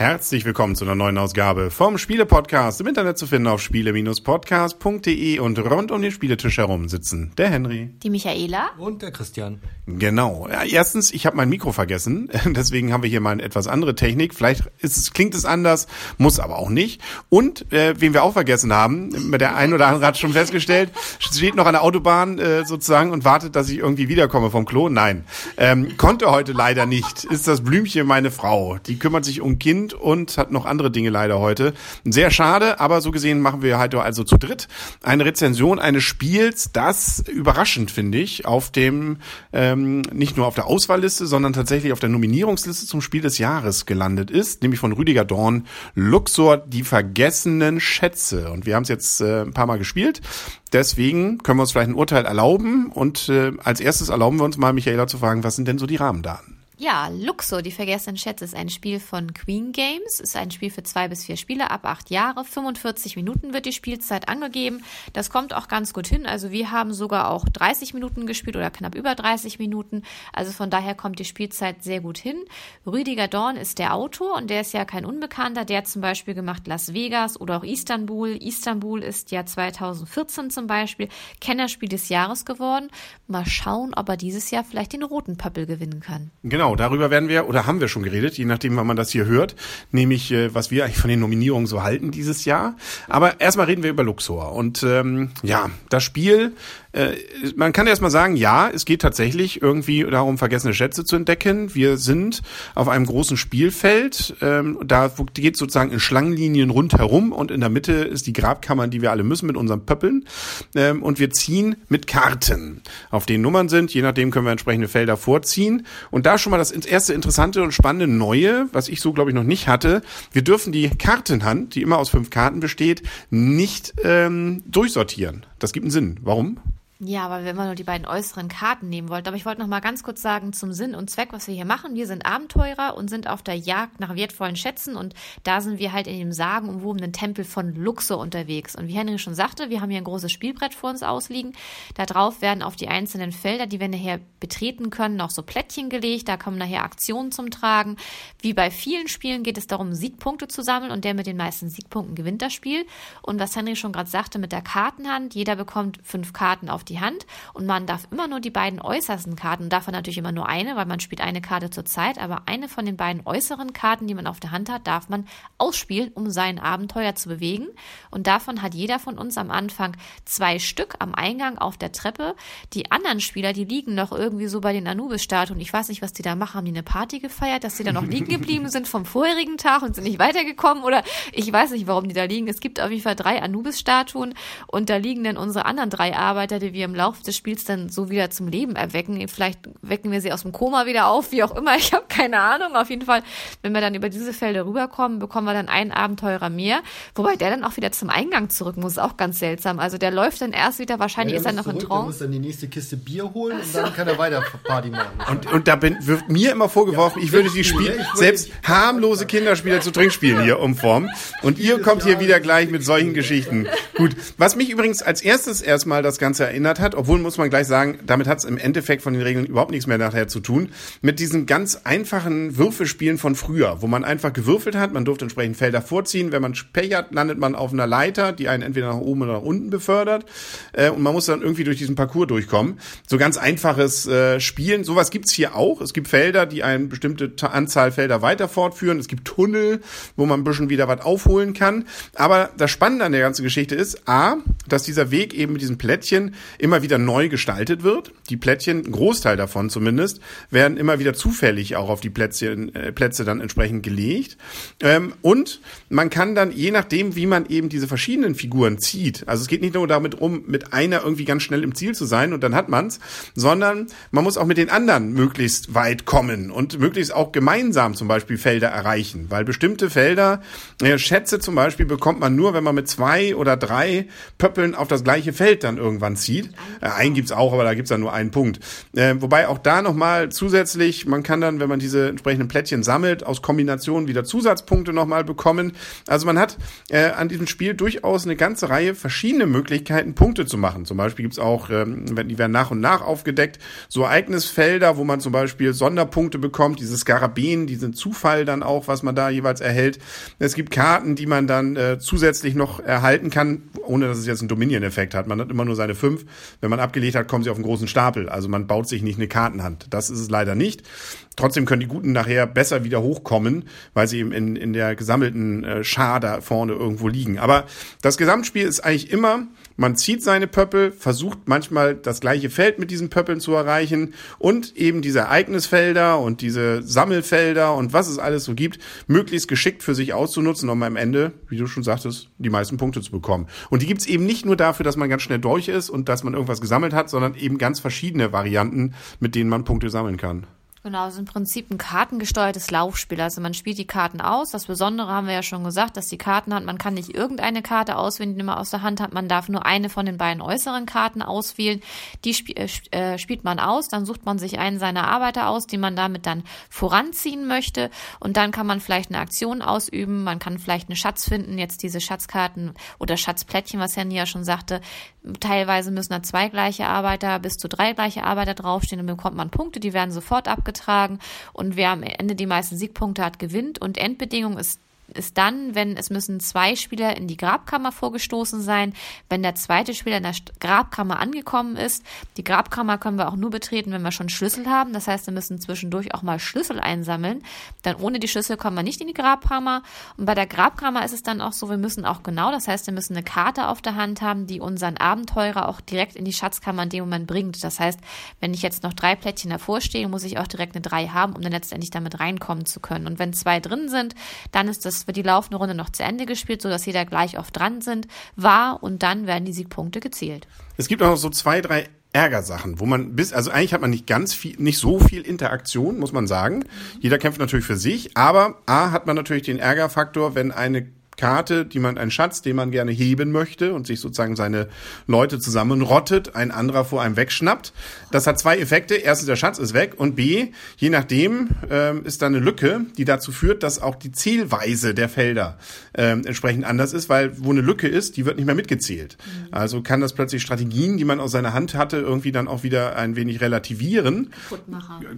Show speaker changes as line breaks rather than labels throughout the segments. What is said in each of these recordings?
Herzlich willkommen zu einer neuen Ausgabe vom Spiele-Podcast. Im Internet zu finden auf spiele-podcast.de und rund um den Spieletisch herum sitzen der Henry.
Die Michaela.
Und der Christian.
Genau. Ja, erstens, ich habe mein Mikro vergessen. Deswegen haben wir hier mal eine etwas andere Technik. Vielleicht ist es, klingt es anders, muss aber auch nicht. Und äh, wen wir auch vergessen haben, mit der ein oder andere hat schon festgestellt, steht noch an der Autobahn äh, sozusagen und wartet, dass ich irgendwie wiederkomme vom Klo. Nein, ähm, konnte heute leider nicht. Ist das Blümchen meine Frau. Die kümmert sich um Kind und hat noch andere Dinge leider heute. Sehr schade, aber so gesehen machen wir heute also zu dritt eine Rezension eines Spiels, das überraschend finde ich auf dem ähm, nicht nur auf der Auswahlliste, sondern tatsächlich auf der Nominierungsliste zum Spiel des Jahres gelandet ist, nämlich von Rüdiger Dorn, Luxor, die vergessenen Schätze. Und wir haben es jetzt äh, ein paar Mal gespielt. Deswegen können wir uns vielleicht ein Urteil erlauben. Und äh, als erstes erlauben wir uns mal, Michaela, zu fragen, was sind denn so die Rahmendaten?
Ja, Luxo, die vergessenen Schätze, ist ein Spiel von Queen Games. Ist ein Spiel für zwei bis vier Spieler ab acht Jahre. 45 Minuten wird die Spielzeit angegeben. Das kommt auch ganz gut hin. Also wir haben sogar auch 30 Minuten gespielt oder knapp über 30 Minuten. Also von daher kommt die Spielzeit sehr gut hin. Rüdiger Dorn ist der Autor und der ist ja kein Unbekannter. Der hat zum Beispiel gemacht Las Vegas oder auch Istanbul. Istanbul ist ja 2014 zum Beispiel Kennerspiel des Jahres geworden. Mal schauen, ob er dieses Jahr vielleicht den roten Pöppel gewinnen kann.
Genau. Genau, darüber werden wir oder haben wir schon geredet, je nachdem, wann man das hier hört, nämlich äh, was wir eigentlich von den Nominierungen so halten dieses Jahr. Aber erstmal reden wir über Luxor und ähm, ja, das Spiel äh, man kann erstmal sagen, ja, es geht tatsächlich irgendwie darum, vergessene Schätze zu entdecken. Wir sind auf einem großen Spielfeld. Ähm, da geht sozusagen in Schlangenlinien rundherum und in der Mitte ist die Grabkammer, die wir alle müssen mit unseren Pöppeln. Ähm, und wir ziehen mit Karten, auf denen Nummern sind. Je nachdem können wir entsprechende Felder vorziehen. Und da schon mal das erste interessante und spannende Neue, was ich so glaube ich noch nicht hatte. Wir dürfen die Kartenhand, die immer aus fünf Karten besteht, nicht ähm, durchsortieren. Das gibt einen Sinn. Warum?
Ja, weil wir immer nur die beiden äußeren Karten nehmen wollten. Aber ich wollte noch mal ganz kurz sagen zum Sinn und Zweck, was wir hier machen. Wir sind Abenteurer und sind auf der Jagd nach wertvollen Schätzen und da sind wir halt in dem sagenumwobenen Tempel von Luxor unterwegs. Und wie Henry schon sagte, wir haben hier ein großes Spielbrett vor uns ausliegen. Da drauf werden auf die einzelnen Felder, die wir nachher betreten können, noch so Plättchen gelegt. Da kommen nachher Aktionen zum Tragen. Wie bei vielen Spielen geht es darum, Siegpunkte zu sammeln und der mit den meisten Siegpunkten gewinnt das Spiel. Und was Henry schon gerade sagte mit der Kartenhand, jeder bekommt fünf Karten auf die die Hand und man darf immer nur die beiden äußersten Karten, davon natürlich immer nur eine, weil man spielt eine Karte zur Zeit, aber eine von den beiden äußeren Karten, die man auf der Hand hat, darf man ausspielen, um sein Abenteuer zu bewegen. Und davon hat jeder von uns am Anfang zwei Stück am Eingang auf der Treppe. Die anderen Spieler, die liegen noch irgendwie so bei den Anubis-Statuen. Ich weiß nicht, was die da machen. Haben die eine Party gefeiert, dass sie da noch liegen geblieben sind vom vorherigen Tag und sind nicht weitergekommen? Oder ich weiß nicht, warum die da liegen. Es gibt auf jeden Fall drei Anubis-Statuen und da liegen dann unsere anderen drei Arbeiter, die wir wir im Laufe des Spiels dann so wieder zum Leben erwecken. Vielleicht wecken wir sie aus dem Koma wieder auf, wie auch immer. Ich habe keine Ahnung. Auf jeden Fall, wenn wir dann über diese Felder rüberkommen, bekommen wir dann einen Abenteurer mehr. Wobei der dann auch wieder zum Eingang zurück muss. Auch ganz seltsam. Also der läuft dann erst wieder, wahrscheinlich ja, ist er noch zurück, in Trance.
Der muss dann die nächste Kiste Bier holen und dann kann er weiter Party machen.
Und, und da bin, wird mir immer vorgeworfen, ja, ich würde die Spiel, selbst harmlose Kinderspiele zu Trinkspielen hier umformen. Und ihr kommt hier wieder gleich mit solchen Geschichten. Gut. Was mich übrigens als erstes erstmal das Ganze erinnert, verändert hat, obwohl muss man gleich sagen, damit hat es im Endeffekt von den Regeln überhaupt nichts mehr nachher zu tun, mit diesen ganz einfachen Würfelspielen von früher, wo man einfach gewürfelt hat, man durfte entsprechend Felder vorziehen, wenn man Pech hat, landet man auf einer Leiter, die einen entweder nach oben oder nach unten befördert äh, und man muss dann irgendwie durch diesen Parcours durchkommen. So ganz einfaches äh, Spielen, sowas gibt's hier auch. Es gibt Felder, die eine bestimmte Anzahl Felder weiter fortführen, es gibt Tunnel, wo man ein bisschen wieder was aufholen kann, aber das Spannende an der ganzen Geschichte ist, a, dass dieser Weg eben mit diesen Plättchen immer wieder neu gestaltet wird. Die Plättchen, ein Großteil davon zumindest, werden immer wieder zufällig auch auf die Plätzchen, äh, Plätze dann entsprechend gelegt. Ähm, und man kann dann, je nachdem, wie man eben diese verschiedenen Figuren zieht, also es geht nicht nur damit um, mit einer irgendwie ganz schnell im Ziel zu sein und dann hat man's, sondern man muss auch mit den anderen möglichst weit kommen und möglichst auch gemeinsam zum Beispiel Felder erreichen, weil bestimmte Felder, äh, Schätze zum Beispiel bekommt man nur, wenn man mit zwei oder drei Pöppeln Pöppeln auf das gleiche Feld dann irgendwann zieht. Äh, einen gibt's auch, aber da gibt's dann nur einen Punkt. Äh, wobei auch da nochmal zusätzlich, man kann dann, wenn man diese entsprechenden Plättchen sammelt, aus Kombinationen wieder Zusatzpunkte nochmal bekommen. Also man hat äh, an diesem Spiel durchaus eine ganze Reihe verschiedene Möglichkeiten, Punkte zu machen. Zum Beispiel gibt's auch, ähm, die werden nach und nach aufgedeckt, so Ereignisfelder, wo man zum Beispiel Sonderpunkte bekommt, diese Skarabäen, diesen Zufall dann auch, was man da jeweils erhält. Es gibt Karten, die man dann äh, zusätzlich noch erhalten kann, ohne dass es jetzt einen Dominion-Effekt hat. Man hat immer nur seine fünf. Wenn man abgelegt hat, kommen sie auf einen großen Stapel. Also man baut sich nicht eine Kartenhand. Das ist es leider nicht. Trotzdem können die Guten nachher besser wieder hochkommen, weil sie eben in, in der gesammelten äh, Schar da vorne irgendwo liegen. Aber das Gesamtspiel ist eigentlich immer, man zieht seine Pöppel, versucht manchmal das gleiche Feld mit diesen Pöppeln zu erreichen und eben diese Ereignisfelder und diese Sammelfelder und was es alles so gibt, möglichst geschickt für sich auszunutzen, um am Ende, wie du schon sagtest, die meisten Punkte zu bekommen. Und die gibt's eben nicht nur dafür, dass man ganz schnell durch ist und dass man irgendwas gesammelt hat, sondern eben ganz verschiedene Varianten, mit denen man Punkte sammeln kann.
Genau, es ist im Prinzip ein kartengesteuertes Laufspiel. Also man spielt die Karten aus. Das Besondere haben wir ja schon gesagt, dass die Karten hat, man kann nicht irgendeine Karte auswählen, die man aus der Hand hat. Man darf nur eine von den beiden äußeren Karten auswählen. Die sp äh, äh, spielt man aus, dann sucht man sich einen seiner Arbeiter aus, die man damit dann voranziehen möchte. Und dann kann man vielleicht eine Aktion ausüben. Man kann vielleicht einen Schatz finden. Jetzt diese Schatzkarten oder Schatzplättchen, was Herr ja schon sagte. Teilweise müssen da zwei gleiche Arbeiter bis zu drei gleiche Arbeiter draufstehen. Dann bekommt man Punkte, die werden sofort abgegeben abgetragen und wer am Ende die meisten Siegpunkte hat, gewinnt. Und Endbedingung ist ist dann, wenn es müssen zwei Spieler in die Grabkammer vorgestoßen sein, wenn der zweite Spieler in der Grabkammer angekommen ist. Die Grabkammer können wir auch nur betreten, wenn wir schon Schlüssel haben. Das heißt, wir müssen zwischendurch auch mal Schlüssel einsammeln. Dann ohne die Schlüssel kommen wir nicht in die Grabkammer. Und bei der Grabkammer ist es dann auch so, wir müssen auch genau, das heißt, wir müssen eine Karte auf der Hand haben, die unseren Abenteurer auch direkt in die Schatzkammer in dem Moment bringt. Das heißt, wenn ich jetzt noch drei Plättchen davor stehe, muss ich auch direkt eine drei haben, um dann letztendlich damit reinkommen zu können. Und wenn zwei drin sind, dann ist das wird die laufende Runde noch zu Ende gespielt, sodass jeder gleich oft dran sind, war und dann werden die Siegpunkte gezählt.
Es gibt auch noch so zwei, drei Ärgersachen, wo man bis, also eigentlich hat man nicht ganz viel, nicht so viel Interaktion, muss man sagen. Jeder kämpft natürlich für sich, aber A hat man natürlich den Ärgerfaktor, wenn eine Karte, die man, einen Schatz, den man gerne heben möchte und sich sozusagen seine Leute zusammenrottet, ein anderer vor einem wegschnappt. Das hat zwei Effekte. Erstens, der Schatz ist weg und B, je nachdem ähm, ist da eine Lücke, die dazu führt, dass auch die Zählweise der Felder ähm, entsprechend anders ist, weil wo eine Lücke ist, die wird nicht mehr mitgezählt. Mhm. Also kann das plötzlich Strategien, die man aus seiner Hand hatte, irgendwie dann auch wieder ein wenig relativieren.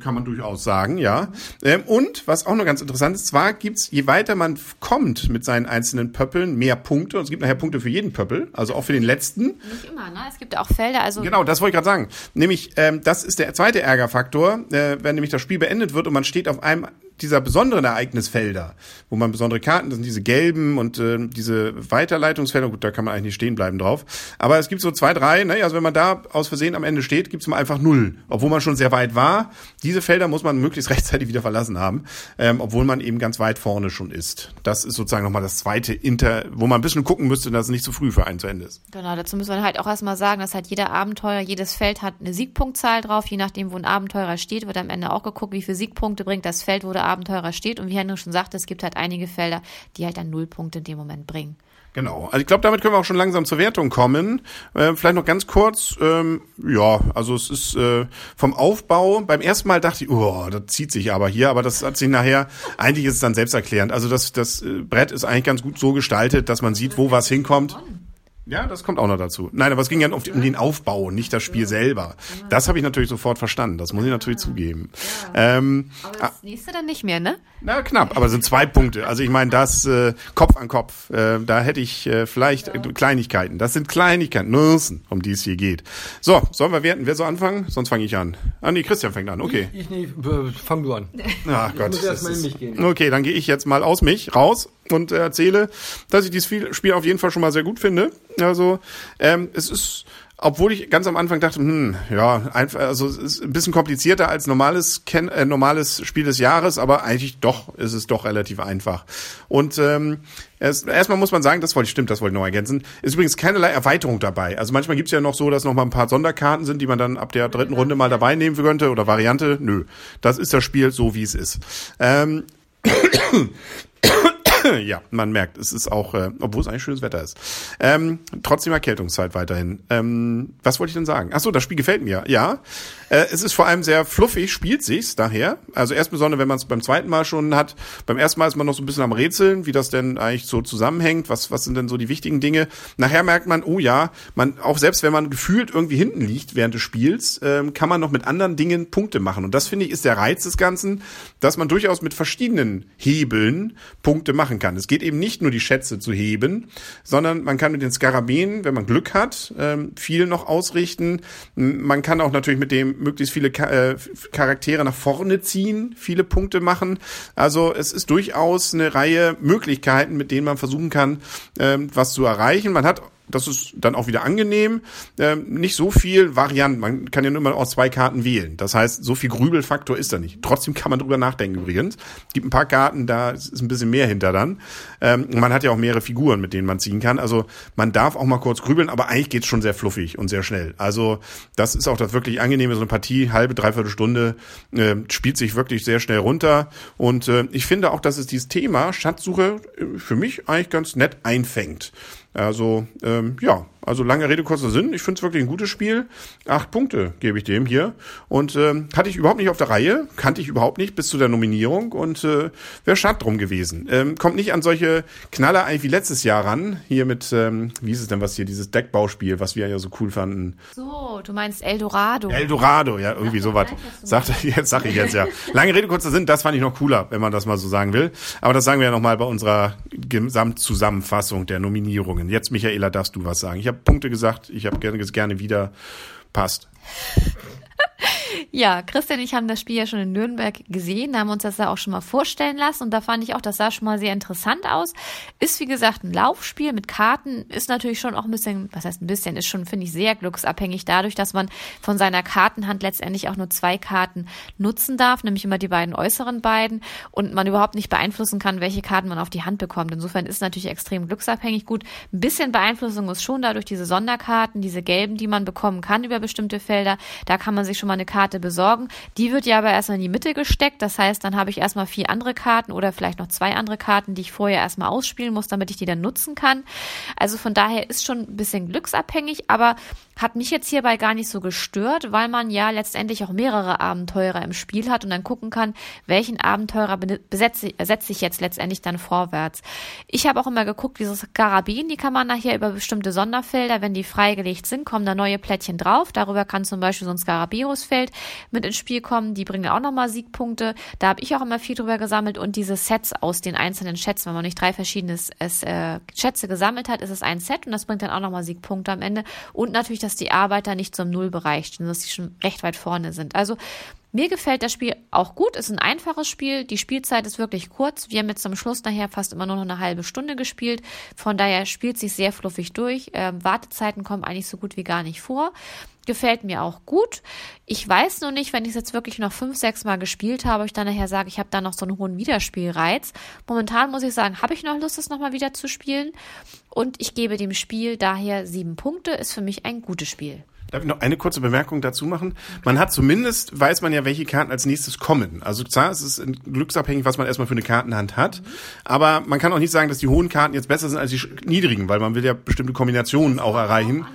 Kann man durchaus sagen, ja. Mhm. Ähm, und was auch noch ganz interessant ist, zwar gibt's, je weiter man kommt mit seinen einzelnen einzelnen Pöppeln mehr Punkte. Und es gibt nachher Punkte für jeden Pöppel, also auch für den letzten.
Nicht immer, ne? Es gibt auch Felder, also.
Genau, das wollte ich gerade sagen. Nämlich, ähm, das ist der zweite Ärgerfaktor, äh, wenn nämlich das Spiel beendet wird und man steht auf einem dieser besonderen Ereignisfelder, wo man besondere Karten, das sind diese gelben und äh, diese Weiterleitungsfelder, gut, da kann man eigentlich nicht stehen bleiben drauf. Aber es gibt so zwei, drei, ne, also wenn man da aus Versehen am Ende steht, gibt's mal einfach null, obwohl man schon sehr weit war. Diese Felder muss man möglichst rechtzeitig wieder verlassen haben, ähm, obwohl man eben ganz weit vorne schon ist. Das ist sozusagen nochmal das zweite Inter, wo man ein bisschen gucken müsste, dass es nicht zu früh für einen zu Ende ist.
Genau, dazu muss man halt auch erstmal sagen, dass halt jeder Abenteuer, jedes Feld hat eine Siegpunktzahl drauf, je nachdem, wo ein Abenteurer steht, wird am Ende auch geguckt, wie viele Siegpunkte bringt das Feld, wo Abenteurer steht. Und wie Henry schon sagte, es gibt halt einige Felder, die halt dann null Punkte in dem Moment bringen.
Genau. Also ich glaube, damit können wir auch schon langsam zur Wertung kommen. Äh, vielleicht noch ganz kurz. Ähm, ja, also es ist äh, vom Aufbau. Beim ersten Mal dachte ich, oh, das zieht sich aber hier. Aber das hat sich nachher. Eigentlich ist es dann selbsterklärend. Also das das äh, Brett ist eigentlich ganz gut so gestaltet, dass man sieht, wo was hinkommt. Ja, das kommt auch noch dazu. Nein, aber es ging ja um, um den Aufbau, nicht das Spiel selber. Das habe ich natürlich sofort verstanden. Das muss ich natürlich zugeben.
Ähm, aber das ah. nächste dann nicht mehr, ne?
Na, knapp, aber es sind zwei Punkte. Also ich meine, das äh, Kopf an Kopf, äh, da hätte ich äh, vielleicht ja. Kleinigkeiten. Das sind Kleinigkeiten, Nuancen, um die es hier geht. So, sollen wir werten? Wer soll anfangen? Sonst fange ich an. Ah, nee, Christian fängt an. Okay.
Ich, ich nee, fang du an.
Ach Gott. Ich muss erst mal in mich gehen. Okay, dann gehe ich jetzt mal aus mich raus und erzähle, dass ich dieses Spiel auf jeden Fall schon mal sehr gut finde. Also ähm, es ist obwohl ich ganz am Anfang dachte, hm, ja, einfach, also es ist ein bisschen komplizierter als normales Ken äh, normales Spiel des Jahres, aber eigentlich doch ist es doch relativ einfach. Und ähm, erst, erstmal muss man sagen, das wollte ich stimmt, das wollte ich noch ergänzen, ist übrigens keinerlei Erweiterung dabei. Also manchmal gibt's ja noch so, dass noch mal ein paar Sonderkarten sind, die man dann ab der dritten Runde mal dabei nehmen könnte oder Variante. Nö, das ist das Spiel so, wie es ist. Ähm, ja, man merkt, es ist auch, äh, obwohl es eigentlich schönes Wetter ist. Ähm, trotzdem Erkältungszeit weiterhin. Ähm, was wollte ich denn sagen? Ach so, das Spiel gefällt mir. Ja, äh, es ist vor allem sehr fluffig, spielt sich's daher. Also erst besonders, wenn man es beim zweiten Mal schon hat. Beim ersten Mal ist man noch so ein bisschen am Rätseln, wie das denn eigentlich so zusammenhängt. Was, was sind denn so die wichtigen Dinge? Nachher merkt man, oh ja, man auch selbst wenn man gefühlt irgendwie hinten liegt während des Spiels, ähm, kann man noch mit anderen Dingen Punkte machen. Und das finde ich ist der Reiz des Ganzen, dass man durchaus mit verschiedenen Hebeln Punkte machen kann. Es geht eben nicht nur die Schätze zu heben, sondern man kann mit den Skarabäen, wenn man Glück hat, ähm, viel noch ausrichten. Man kann auch natürlich mit dem möglichst viele äh, Charaktere nach vorne ziehen, viele Punkte machen. Also es ist durchaus eine Reihe Möglichkeiten, mit denen man versuchen kann, ähm, was zu erreichen. Man hat das ist dann auch wieder angenehm. Ähm, nicht so viel Varianten. Man kann ja nur mal aus zwei Karten wählen. Das heißt, so viel Grübelfaktor ist da nicht. Trotzdem kann man drüber nachdenken übrigens. Gibt ein paar Karten, da ist ein bisschen mehr hinter dann. Ähm, man hat ja auch mehrere Figuren, mit denen man ziehen kann. Also man darf auch mal kurz grübeln, aber eigentlich geht's schon sehr fluffig und sehr schnell. Also das ist auch das wirklich angenehme. So eine Partie, halbe, dreiviertel Stunde, äh, spielt sich wirklich sehr schnell runter. Und äh, ich finde auch, dass es dieses Thema Schatzsuche äh, für mich eigentlich ganz nett einfängt. Also ähm, ja, also lange Rede, kurzer Sinn. Ich finde es wirklich ein gutes Spiel. Acht Punkte gebe ich dem hier. Und ähm, hatte ich überhaupt nicht auf der Reihe, kannte ich überhaupt nicht bis zu der Nominierung und äh, wäre schade drum gewesen. Ähm, kommt nicht an solche Knaller eigentlich wie letztes Jahr ran. Hier mit, ähm, wie ist es denn was hier, dieses Deckbauspiel, was wir ja so cool fanden.
So, du meinst Eldorado.
Eldorado, ja, irgendwie sowas. Sagt jetzt sag ich jetzt ja. Lange Rede, kurzer Sinn, das fand ich noch cooler, wenn man das mal so sagen will. Aber das sagen wir ja nochmal bei unserer Gesamtzusammenfassung der Nominierungen. Jetzt, Michaela, darfst du was sagen. Ich habe Punkte gesagt. Ich habe gerne, gerne wieder. Passt.
Ja, Christian und ich haben das Spiel ja schon in Nürnberg gesehen, haben uns das da auch schon mal vorstellen lassen und da fand ich auch, das sah schon mal sehr interessant aus. Ist wie gesagt ein Laufspiel mit Karten, ist natürlich schon auch ein bisschen, was heißt ein bisschen, ist schon, finde ich, sehr glücksabhängig dadurch, dass man von seiner Kartenhand letztendlich auch nur zwei Karten nutzen darf, nämlich immer die beiden äußeren beiden und man überhaupt nicht beeinflussen kann, welche Karten man auf die Hand bekommt. Insofern ist natürlich extrem glücksabhängig. Gut, ein bisschen Beeinflussung ist schon dadurch diese Sonderkarten, diese gelben, die man bekommen kann über bestimmte Felder. Da kann man sich schon mal eine Karte besorgen. Die wird ja aber erstmal in die Mitte gesteckt. Das heißt, dann habe ich erstmal vier andere Karten oder vielleicht noch zwei andere Karten, die ich vorher erstmal ausspielen muss, damit ich die dann nutzen kann. Also von daher ist schon ein bisschen glücksabhängig, aber hat mich jetzt hierbei gar nicht so gestört, weil man ja letztendlich auch mehrere Abenteurer im Spiel hat und dann gucken kann, welchen Abenteurer besetze, setze ich jetzt letztendlich dann vorwärts. Ich habe auch immer geguckt, diese Karabinen, die kann man nachher über bestimmte Sonderfelder, wenn die freigelegt sind, kommen da neue Plättchen drauf. Darüber kann zum Beispiel so ein Skarabäusfeld mit ins Spiel kommen. Die bringen auch nochmal Siegpunkte. Da habe ich auch immer viel drüber gesammelt und diese Sets aus den einzelnen Schätzen. Wenn man nicht drei verschiedene äh, Schätze gesammelt hat, ist es ein Set und das bringt dann auch nochmal Siegpunkte am Ende. Und natürlich, dass die Arbeiter nicht zum Nullbereich stehen, dass sie schon recht weit vorne sind. Also mir gefällt das Spiel auch gut. Ist ein einfaches Spiel. Die Spielzeit ist wirklich kurz. Wir haben jetzt zum Schluss nachher fast immer nur noch eine halbe Stunde gespielt. Von daher spielt sich sehr fluffig durch. Ähm, Wartezeiten kommen eigentlich so gut wie gar nicht vor. Gefällt mir auch gut. Ich weiß nur nicht, wenn ich es jetzt wirklich noch fünf, sechs Mal gespielt habe, ich dann nachher sage, ich habe da noch so einen hohen Wiederspielreiz. Momentan muss ich sagen, habe ich noch Lust, das nochmal wieder zu spielen. Und ich gebe dem Spiel daher sieben Punkte. Ist für mich ein gutes Spiel.
Darf ich noch eine kurze Bemerkung dazu machen? Man hat zumindest, weiß man ja, welche Karten als nächstes kommen. Also klar, es ist glücksabhängig, was man erstmal für eine Kartenhand hat. Mhm. Aber man kann auch nicht sagen, dass die hohen Karten jetzt besser sind als die niedrigen, weil man will ja bestimmte Kombinationen auch erreichen.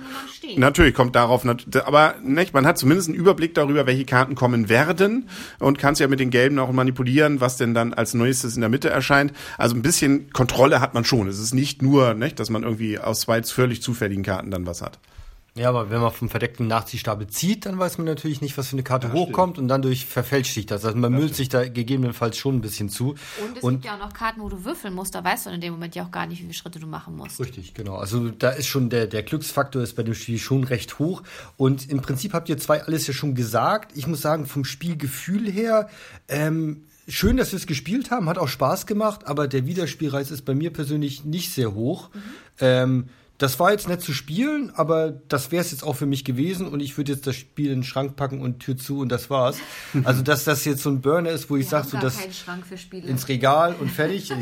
Natürlich kommt darauf, aber nicht, man hat zumindest einen Überblick darüber, welche Karten kommen werden und kann es ja mit den gelben auch manipulieren, was denn dann als nächstes in der Mitte erscheint. Also ein bisschen Kontrolle hat man schon. Es ist nicht nur, nicht, dass man irgendwie aus zwei völlig zufälligen Karten dann was hat.
Ja, aber wenn man vom verdeckten Nachziehstapel zieht, dann weiß man natürlich nicht, was für eine Karte ja, hochkommt stimmt. und dann durch verfälscht sich das. Also man das müllt sich da gegebenenfalls schon ein bisschen zu.
Und es und gibt ja auch noch Karten, wo du würfeln musst, da weißt du in dem Moment ja auch gar nicht, wie viele Schritte du machen musst.
Richtig, genau. Also da ist schon der, der Glücksfaktor ist bei dem Spiel schon recht hoch. Und im Prinzip habt ihr zwei alles ja schon gesagt. Ich muss sagen, vom Spielgefühl her, ähm, schön, dass wir es gespielt haben, hat auch Spaß gemacht, aber der Wiederspielreiz ist bei mir persönlich nicht sehr hoch. Mhm. Ähm, das war jetzt nett zu spielen, aber das wäre es jetzt auch für mich gewesen und ich würde jetzt das Spiel in den Schrank packen und Tür zu und das war's. Also dass das jetzt so ein Burner ist, wo ich sage, so das ins Regal und fertig.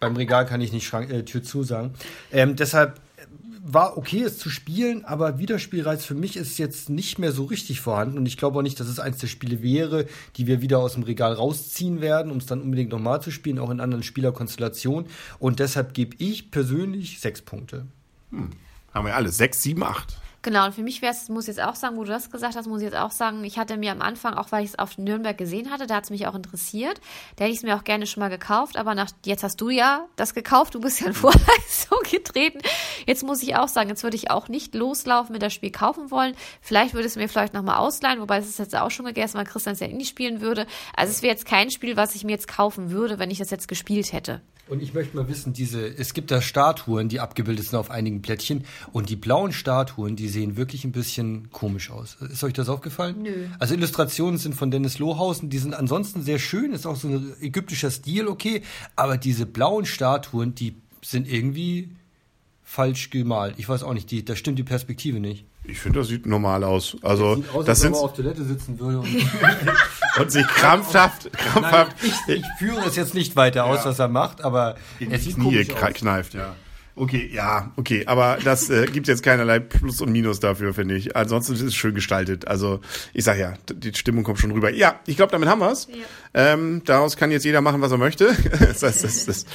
beim Regal kann ich nicht Schrank, äh, Tür zu sagen. Ähm, deshalb war okay, es zu spielen, aber Wiederspielreiz für mich ist jetzt nicht mehr so richtig vorhanden und ich glaube auch nicht, dass es eins der Spiele wäre, die wir wieder aus dem Regal rausziehen werden, um es dann unbedingt nochmal zu spielen, auch in anderen Spielerkonstellationen. Und deshalb gebe ich persönlich sechs Punkte.
Hm. Haben wir alle. Sechs, sieben, acht.
Genau, und für mich wäre es, muss ich jetzt auch sagen, wo du das gesagt hast, muss ich jetzt auch sagen, ich hatte mir am Anfang, auch weil ich es auf Nürnberg gesehen hatte, da hat es mich auch interessiert. Da hätte ich es mir auch gerne schon mal gekauft, aber nach, jetzt hast du ja das gekauft, du bist ja in Vorleistung getreten. Jetzt muss ich auch sagen, jetzt würde ich auch nicht loslaufen mit das Spiel kaufen wollen. Vielleicht würde es mir vielleicht nochmal ausleihen, wobei es ist jetzt auch schon gegessen, weil Christian es ja nicht spielen würde. Also es wäre jetzt kein Spiel, was ich mir jetzt kaufen würde, wenn ich das jetzt gespielt hätte.
Und ich möchte mal wissen, diese, es gibt da Statuen, die abgebildet sind auf einigen Plättchen und die blauen Statuen, die sehen wirklich ein bisschen komisch aus. Ist euch das aufgefallen?
Nö.
Also Illustrationen sind von Dennis Lohausen, die sind ansonsten sehr schön, ist auch so ein ägyptischer Stil, okay, aber diese blauen Statuen, die sind irgendwie falsch gemalt. Ich weiß auch nicht, die, da stimmt die Perspektive nicht.
Ich finde, das sieht normal aus. Also,
sieht aus,
das sind
auf Toilette sitzen würde und,
sich krampfhaft, krampfhaft
Nein, ich, ich, führe es jetzt nicht weiter aus,
Ja.
was er macht, aber
in
es
die
sieht
Knie kneift, ja. Okay, ja, okay, aber das äh, gibt jetzt keinerlei Plus und Minus dafür, finde ich. Ansonsten ist es schön gestaltet. Also ich sag ja, die Stimmung kommt schon rüber. Ja, ich glaube, damit haben wir's. Ähm, daraus kann jetzt jeder machen, was er möchte. das heißt, das, das.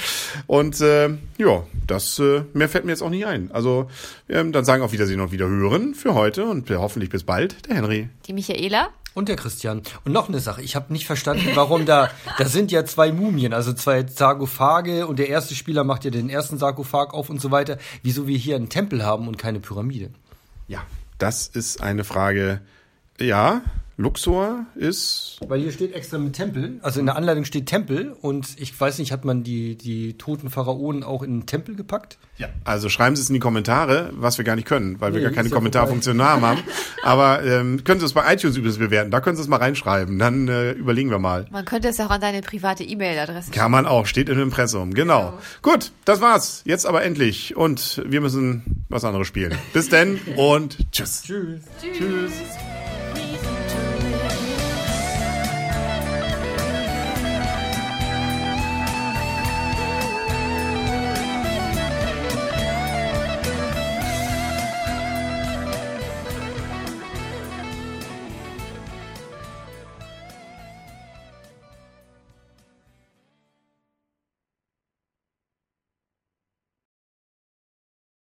Und äh, ja, das äh, mehr fällt mir jetzt auch nicht ein. Also ähm, dann sagen auf Wiedersehen und wieder hören für heute und hoffentlich bis bald. Der Henry.
Die Michaela,
Und der Christian. Und noch eine Sache, ich habe nicht verstanden, warum da, da sind ja zwei Mumien, also zwei Sarkophage und der erste Spieler macht ja den ersten Sarkophag auf und so weiter. Wieso wir hier einen Tempel haben und keine Pyramide?
Ja, das ist eine Frage. Ja, Luxor ist
Weil hier steht extra mit Tempel, also in der Anleitung steht Tempel und ich weiß nicht, hat man die, die toten Pharaonen auch in den Tempel gepackt?
Ja. Also schreiben Sie es in die Kommentare, was wir gar nicht können, weil wir
Nee,
gar keine
ja
Kommentarfunktion haben. Aber ähm, können Sie es bei iTunes übrigens bewerten. Da können Sie es mal reinschreiben. Dann äh, überlegen wir mal.
man könnte es auch an deine private E-Mail-Adresse
Kann man auch, steht im Impressum. Genau. Gut, das war's. Jetzt aber endlich. Und wir müssen was anderes spielen. Bis denn und tschüss.
Tschüss.
Tschüss.